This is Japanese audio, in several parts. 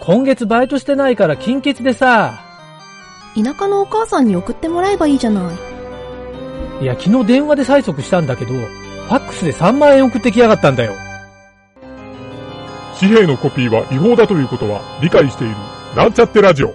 今月バイトしてないから金欠でさ。田舎のお母さんに送ってもらえばいいじゃない。いや、昨日電話で催促したんだけど、ファックスで3万円送ってきやがったんだよ。紙幣のコピーは違法だということは理解している。なんちゃってラジオ。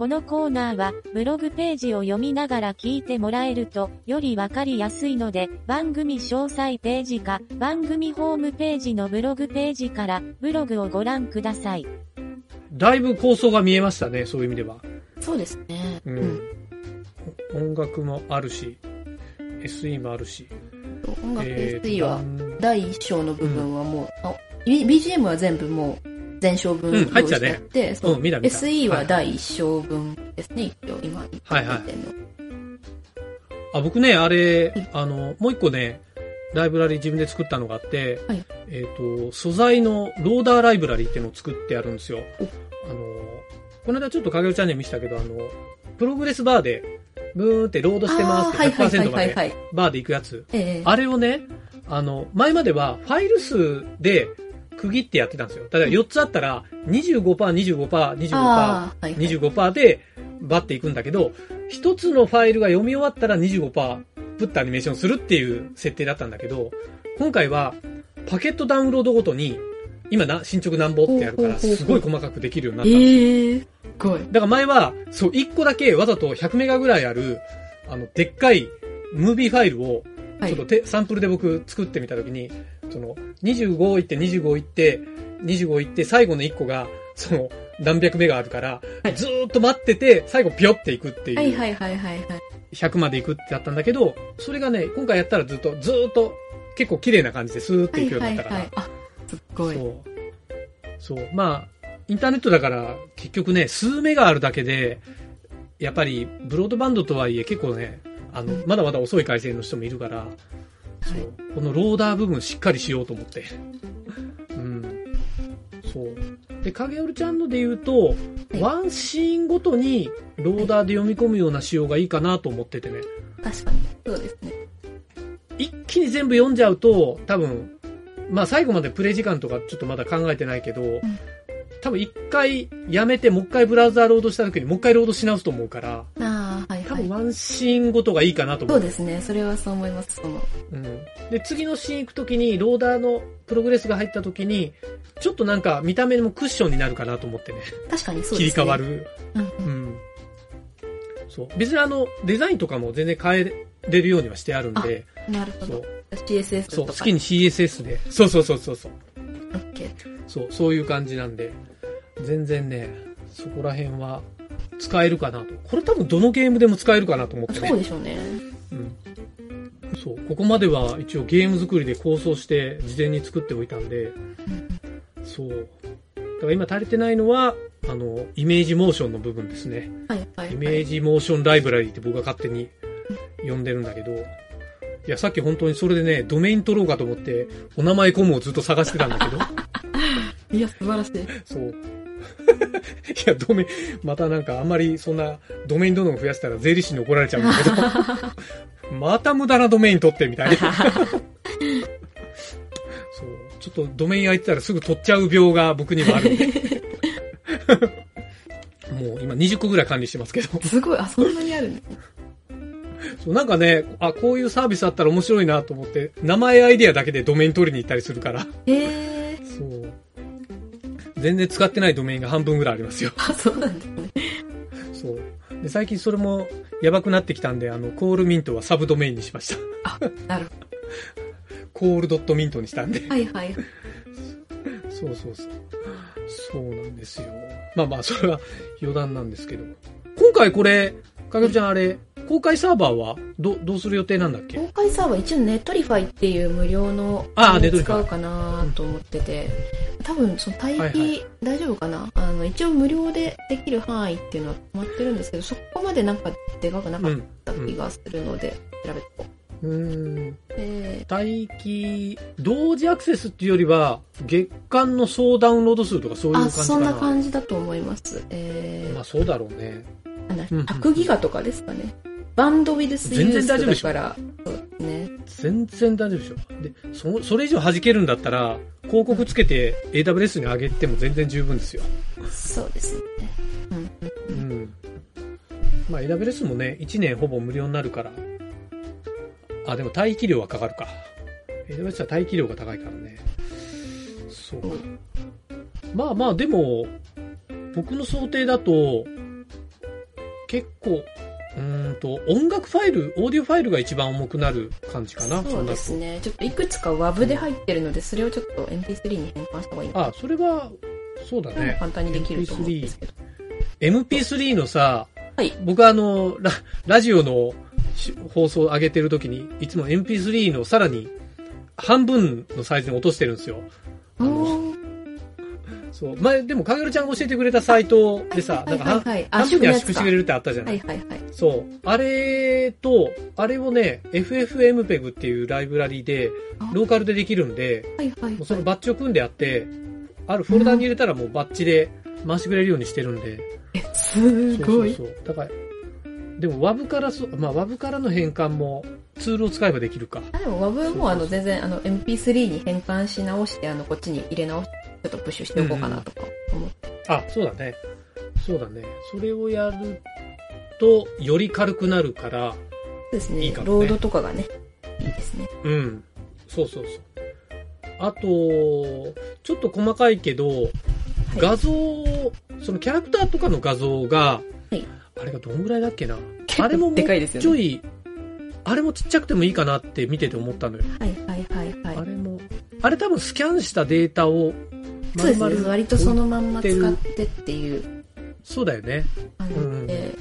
このコーナーは、ブログページを読みながら聞いてもらえると、よりわかりやすいので、番組詳細ページか、番組ホームページのブログページから、ブログをご覧ください。ー。だいぶ構想が見えましたね、そういう意味では。そうですね。うん。音楽もあるし、SE もあるし。音楽えー SE はうん第一章の部分はもう、あ B- BGM は全部もう全章分うん用意入ってたねしてあって、そううん見た見た SE ははい第一章分ですね、一応今言ってはいはいるの。あ、僕ね、あれ、あの、もう一個ね、ライブラリ自分で作ったのがあって、はいえっ、と、素材のローダーライブラリっていうのを作ってあるんですよ。おあの、この間ちょっと影尾チャンネル見せたけど、あの、プログレスバーで、ブーンってロードしてますってあーはいはいはい100%まではいはい。バーで行くやつ。ええあれをね、あの、前まではファイル数で区切ってやってたんですよ。だから4つあったら、25%、25%、25%、あーはい。はい25%でバッていくんだけど、一つのファイルが読み終わったら25%プッとアニメーションするっていう設定だったんだけど、今回はパケットダウンロードごとに、今な、進捗なんぼってやるから、すごい細かくできるようになったんですよ。ええすごい。だから前は、そう、1個だけわざと100メガぐらいある、あの、でっかいムービーファイルを、はい。ちょっとて、サンプルで僕作ってみたときに、その、25いって25いって、25いって、最後の1個が、その、何百メガあるから、はいずーっと待ってて、最後ピョっていくっていう、はいはいはいはいはい。100までいくってやったんだけど、それがね、今回やったらずっと、ずーっと、結構綺麗な感じでスーっていくようになったから、はいはいはい。あ、すっごい。そう。そう。まあ、インターネットだから、結局ね、数メガあるだけで、やっぱり、ブロードバンドとはいえ結構ね、あの、うんまだまだ遅い回線の人もいるから、そう。このローダー部分しっかりしようと思って。うん。そう。で、影織ちゃんので言うと、いワンシーンごとに、ローダーで読み込むような仕様がいいかなと思っててね。確かに。そうですね。一気に全部読んじゃうと、多分、まあ最後までプレイ時間とかちょっとまだ考えてないけど、多分一回やめてもう一回ブラウザーロードした時にもう一回ロードし直すと思うから、ああ、はいワンシーンごとがいいかなと思。そううですね。それはそう思います。その、うん。で、次のシーン行く時に、ローダーのプログレスが入った時に、ちょっとなんか見た目もクッションになるかなと思ってね。確かにそう切りですね。替わる。うんううん。ん。そう。別にあの、デザインとかも全然変えれるようにはしてあるんで、なるほどそう。。CSS とそう、か。好きに CSS で。そうそうそうそうそう。OK。そう、そういう感じなんで、全然ね、そこら辺は使えるかなと。これ多分どのゲームでも使えるかなと思ってね。そうでしょうね。うん。そう、ここまでは一応ゲーム作りで構想して事前に作っておいたんで、そう。だから今足りてないのは、あの、イメージモーションの部分ですね。はいはい。イメージモーションライブラリーって僕が勝手に呼んでるんだけど、いや、さっき本当にそれでね、ドメイン取ろうかと思って、お名前コムをずっと探してたんだけど、いや、素晴らしい。そう。いや、ドメイン、またなんかあんまりそんなドメインどんどん増やしたら税理士に怒られちゃうんだけど、また無駄なドメイン取ってみたいな。そう。ちょっとドメイン空いてたらすぐ取っちゃう病が僕にもあるんで。もう今20個ぐらい管理してますけど。すごい、あ、そんなにあるね。そうなんかね、あ、こういうサービスあったら面白いなと思って、名前アイディアだけでドメイン取りに行ったりするから。へえ。そう。全然使ってないドメインが半分ぐらいありますよ。あ、そうなんですね。そう。で、最近それもやばくなってきたんで、あの、コールミントはサブドメインにしました。あ、なるほコールドットミントにしたんで。ど。はいはい。そうそうそう。そうなんですよ。まあまあ、それは余談なんですけど。今回これ、かげるちゃんあれ、公開サーバーはど、どうする予定なんだっけ？公開サーバー一応 Netlify っていう無料のあーを Netlify 使うかなと思ってて、多分その待機、はいはい大丈夫かな？あの、一応無料でできる範囲っていうのは決まってるんですけど、そこまでなんかでかくなかった気がするので、調べてこうーん。う。で待機、同時アクセスっていうよりは、月間の総ダウンロード数とかそういう感あ、じかな。そんな感じだと思います。えまあそうだろうね。ー、なんだうんうん100ギガとかですかね。バンドウィルスユ全然ー大丈夫でしょスだから、ね。全然大丈夫でしょ。で、そ、それ以上弾けるんだったら、広告つけて AWS に上げても全然十分ですよ。そうですね。うんうんうん。まあ AWS もね、1年ほぼ無料になるから。あ、でも待機料はかかるか。AWS は待機料が高いからね。そうか。まあまあ、でも、僕の想定だと、結構、うーんと、音楽ファイル、オーディオファイルが一番重くなる感じかな。そうですね。ちょっといくつか WAV で入ってるので、それをちょっと MP3 に変換した方がいいあ、それは、そうだね。簡単にできると思うんですけど。MP3 のさ、はい僕あの、ララジオのし放送を上げてるときに、いつも MP3 のさらに半分のサイズに落としてるんですよ。あのそう。前、でも、かげるちゃんが教えてくれたサイトでさ、はいなんか半、分に圧縮してくれるるってあったじゃな。はいいはいはい。そう。あれと、あれをね、FFmpeg っていうライブラリで、ローカルでできるんで、はいはいもうそのバッチを組んであって、あるフォルダに入れたらもうバッチで回してくれるようにしてるんで、え、すごい。そうそうそう。だから、でも WAV からそ、まあ WAV からの変換もツールを使えばできるか。あでも WAV もあの全然あの MP3 に変換し直して、あのこっちに入れ直して、ちょっとプッシュしておこうかなとか思って。あ、そうだね。そうだね。それをやると、より軽くなるから、そうですねいいかもねロードとかがね、いいですね。うん。そうそうそう。あと、ちょっと細かいけど、画像、そのキャラクターとかの画像が、はいあれがどんぐらいだっけな？あれももうでかいですよね。ちょい、あれもちっちゃくてもいいかなって見てて思ったのよ。はいはいはいはい。あれも、あれ多分スキャンしたデータを、そうですね。割とそのまんま使ってっていうそうだよね。感じで。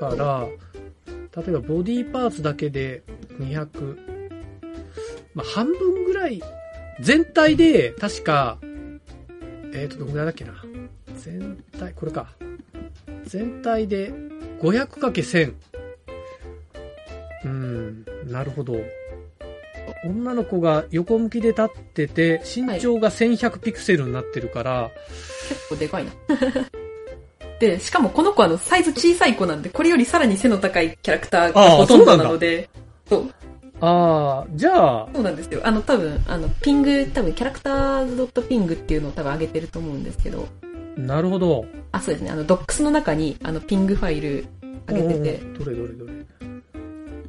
だから、例えばボディーパーツだけで200、まあ半分ぐらい、全体で確か、えっ、と、どのぐらいだっけな。全体、これか。全体で 500×1000。うん、なるほど。女の子が横向きで立ってて、身長が1100ピクセルになってるから、結構でかいな。で、しかもこの子あのサイズ小さい子なんで、これよりさらに背の高いキャラクターがほとんどなので、そうああ、じゃあ、そうなんですよ。あの多分、あの、ピング、多分キャラクターズ .ping っていうのを多分上げてると思うんですけど、なるほど。あ、そうですね。あの、ドックスの中に、あの、ピングファイル上げてて、うんどれどれどれ。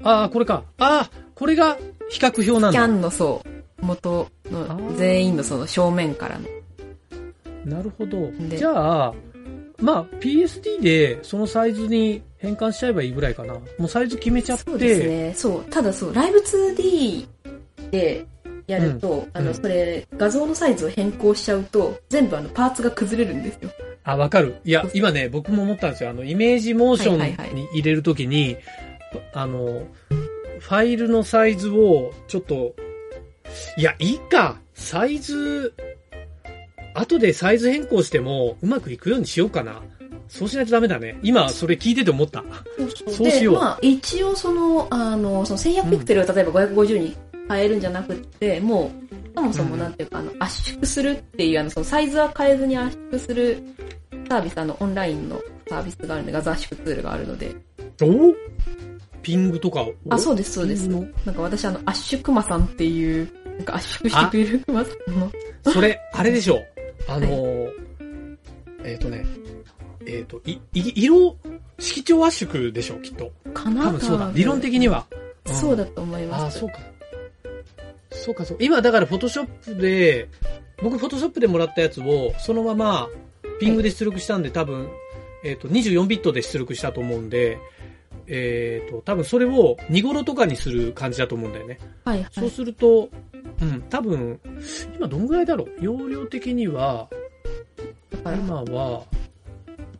ああ、これか。ああ、これが比較表なんだ。キャンのそう、元の全員のその正面からの。なるほど。でじゃあ、まあ、PSD でそのサイズに変換しちゃえばいいぐらいかな。もうサイズ決めちゃって。そうですね。そう。ただそう、ライブ 2D でやると、あの、うんそれ、画像のサイズを変更しちゃうと、全部あの、パーツが崩れるんですよ。あ、わかる。いや、今ね、僕も思ったんですよ。あの、イメージモーショはいはいはいンに入れるときに、あの、ファイルのサイズを、ちょっと、いや、いいか。サイズ、後でサイズ変更しても、うまくいくようにしようかな。そうしないとダメだね。今、それ聞いてて思った。そうしようで、まあ、一応その、あの、その1100ピクセルを例えば550に変えるんじゃなくって、もう、そもそもなんていうか、あの、圧縮するっていう、あの、そのサイズは変えずに圧縮するサービス、あの、オンラインのサービスがあるので、画像圧縮ツールがあるので。お？ピングとかを？あ、そうです、そうです。なんか私、あの、圧縮クマさんっていう、なんか圧縮してくれるクマさんの、のそれ、あれでしょ。あのー、えっ、とね、えっ、と、い、い、色、色調圧縮でしょ、きっと。かな多分そうだ。理論的には。うんそうだと思いああ、ます。そうか。そうか、そう。今、だから、フォトショップで、僕、フォトショップでもらったやつを、そのまま、ピングで出力したんで、多分、えっ、と、24ビットで出力したと思うんで、えっ、と、多分それを2頃とかにする感じだと思うんだよね。はい、はそうい。すると、うん、多分、今どんぐらいだろう？容量的には、今は、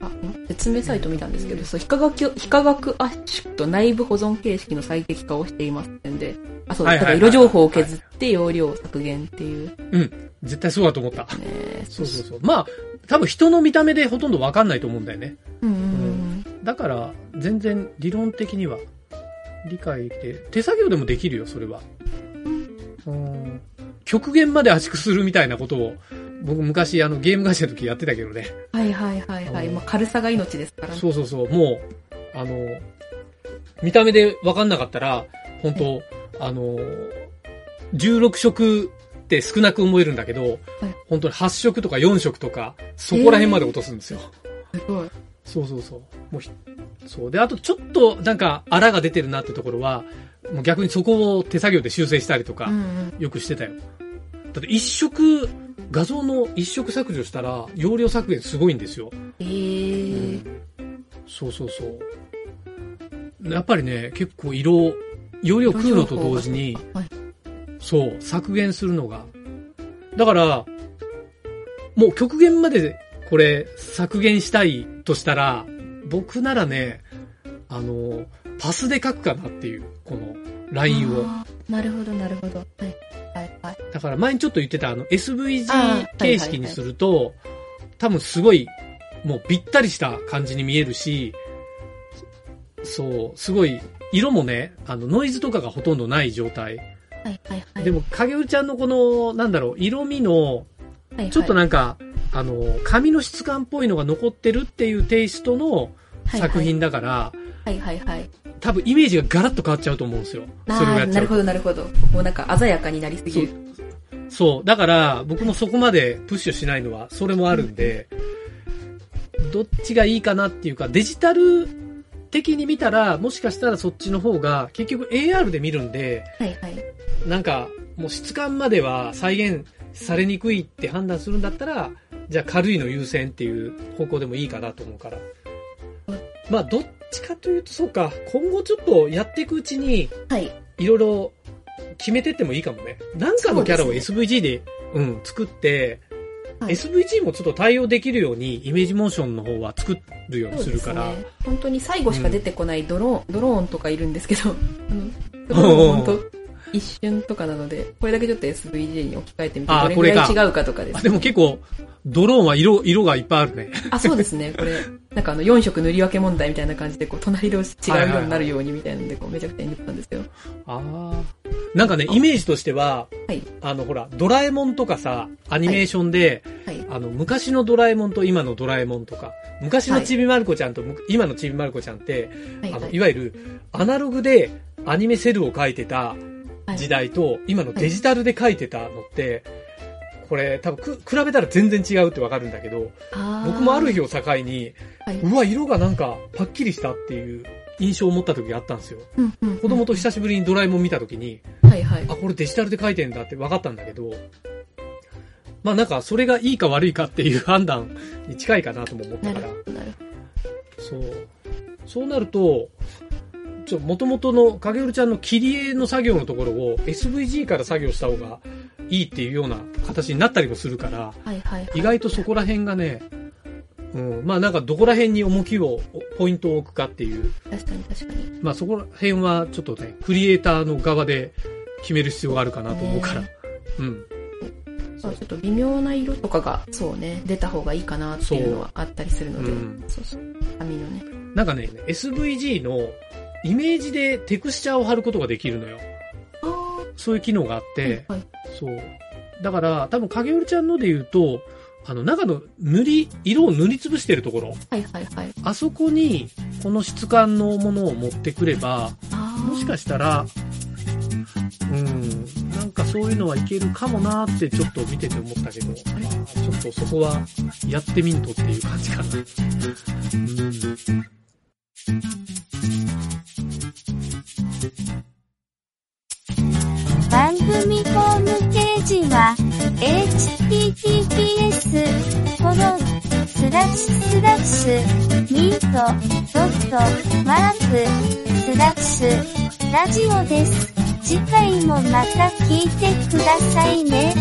あ説明サイト見たんですけど、そう、非化学、非化学圧縮と内部保存形式の最適化をしていますんで、あ、そう、だから色情報を削って容量削減っていううん。絶対そうだと思った。ね。そうそうそう。まあ、多分人の見た目でほとんどわかんないと思うんだよね。うんうんうん。だから、全然理論的には理解できて、手作業でもできるよ、それは。うん。極限まで圧縮するみたいなことを、僕昔あのゲーム会社の時やってたけどね。はいはいはいはい。まあ、軽さが命ですからね。そうそうそう。もう、あの、見た目でわかんなかったら、本当あの、16色って少なく思えるんだけど、本当に8色とか4色とか、そこら辺まで落とすんですよ。すごい。そうそうそう。もうひ、そう。で、あとちょっとなんか、あらが出てるなってところは、もう逆にそこを手作業で修正したりとかうん、うん。よくしてたよ。だって一色、画像の一色削除したら、容量削減すごいんですよ。えー。そうそうそう。やっぱりね、結構色、容量食うのと同時に、はい。そう、削減するのが。だから、もう極限までこれ削減したいとしたら、僕ならね、あの、パスで書くかなっていう、このラインを。なるほどなるほど。はい。はいはい。だから前にちょっと言ってたあのあ SVG ー形式にすると、多分すごい、もうぴったりした感じに見えるし、そう、すごい、色もね、あの、ノイズとかがほとんどない状態。はいはいはい。でも、影織ちゃんのこの、なんだろう、色味の、はいはい、ちょっとなんか、あの、紙の質感っぽいのが残ってるっていうテイストの作品だから、はいはいはい。多分イメージがガラッと変わっちゃうと思うんですよ。それをああ、なるほやっちゃうと。どなるほど。もうなんか鮮やかになりすぎる。そう。だから、僕もそこまでプッシュしないのは、それもあるんで、どっちがいいかなっていうか、デジタル的に見たら、もしかしたらそっちの方が、結局 AR で見るんで、はいはい。なんか、もう質感までは再現されにくいって判断するんだったら、じゃあ軽いの優先っていう方向でもいいかなと思うから。まあ、どっちかというと、そうか、今後ちょっとやっていくうちに、はい。いろいろ決めてってもいいかもね。なんかのキャラを SVG で、うん、作って、はい SVG もちょっと対応できるように、イメージモーションの方は作るようにするから。ね。本当に最後しか出てこないドローン、ドローンとかいるんですけど、あの、それも本当一瞬とかなので、これだけちょっと SVG に置き換えてみて、どれぐらいこれか違うかとかです、あでも結構、ドローンは色、色がいっぱいあるね。あ、そうですね。これ、なんかあの、4色塗り分け問題みたいな感じで、こう、隣同士違う色になるようにみたいなので、こう、めちゃくちゃに塗ったんですよ。ああ。なんかね、イメージとしては、はい。あの、ほら、ドラえもんとかさ、アニメーションで、はい。あの、昔のドラえもんと今のドラえもんとか、昔のちびまる子ちゃんとむ今のちびまる子ちゃんって、はい。あの、はいいわゆる、アナログでアニメセルを描いてたはい時代と、今のデジタルで描いてたのって、これ多分く比べたら全然違うってわかるんだけど、僕もある日を境に、はい。うわ、色がなんかパッキリしたっていう印象を持った時があったんですよ。うんうんうん。子供と久しぶりにドラえもん見た時に、はいはい。あ、これデジタルで描いてんだって分かったんだけど、まあなんかそれがいいか悪いかっていう判断に近いかなとも思ったから。なる、ほど、なるそう。そうなると、ちょ、元々の影織ちゃんの切り絵の作業のところを SVG から作業した方がいいっていうような形になったりもするから。はいはい、はい。意外とそこら辺がね、うん、まあなんかどこら辺に重きを、ポイントを置くかっていう、確かに確かに。まあそこら辺はちょっとね、クリエイターの側で決める必要があるかなと思うからね。うん。そう、ちょっと微妙な色とかが、そうね、出た方がいいかなっていうのはあったりするので、うそう,、そう紙のね。なんかね、SVG のイメージでテクスチャーを貼ることができるのよ。あそういう機能があって、はい。そう。だから、多分影織ちゃんので言うと、あの、中の塗り、色を塗りつぶしてるところ、はいはいはい。あそこに、この質感のものを持ってくれば、もしかしたら、うん、なんかそういうのはいけるかもなーってちょっと見てて思ったけど、まあ、ちょっとそこはやってみんとっていう感じかな。うん。Https, コロン、スラッシュスラッシュ、ミート、ドット、マーク、スラッシュ、ラジオです。次回もまた聞いてくださいね。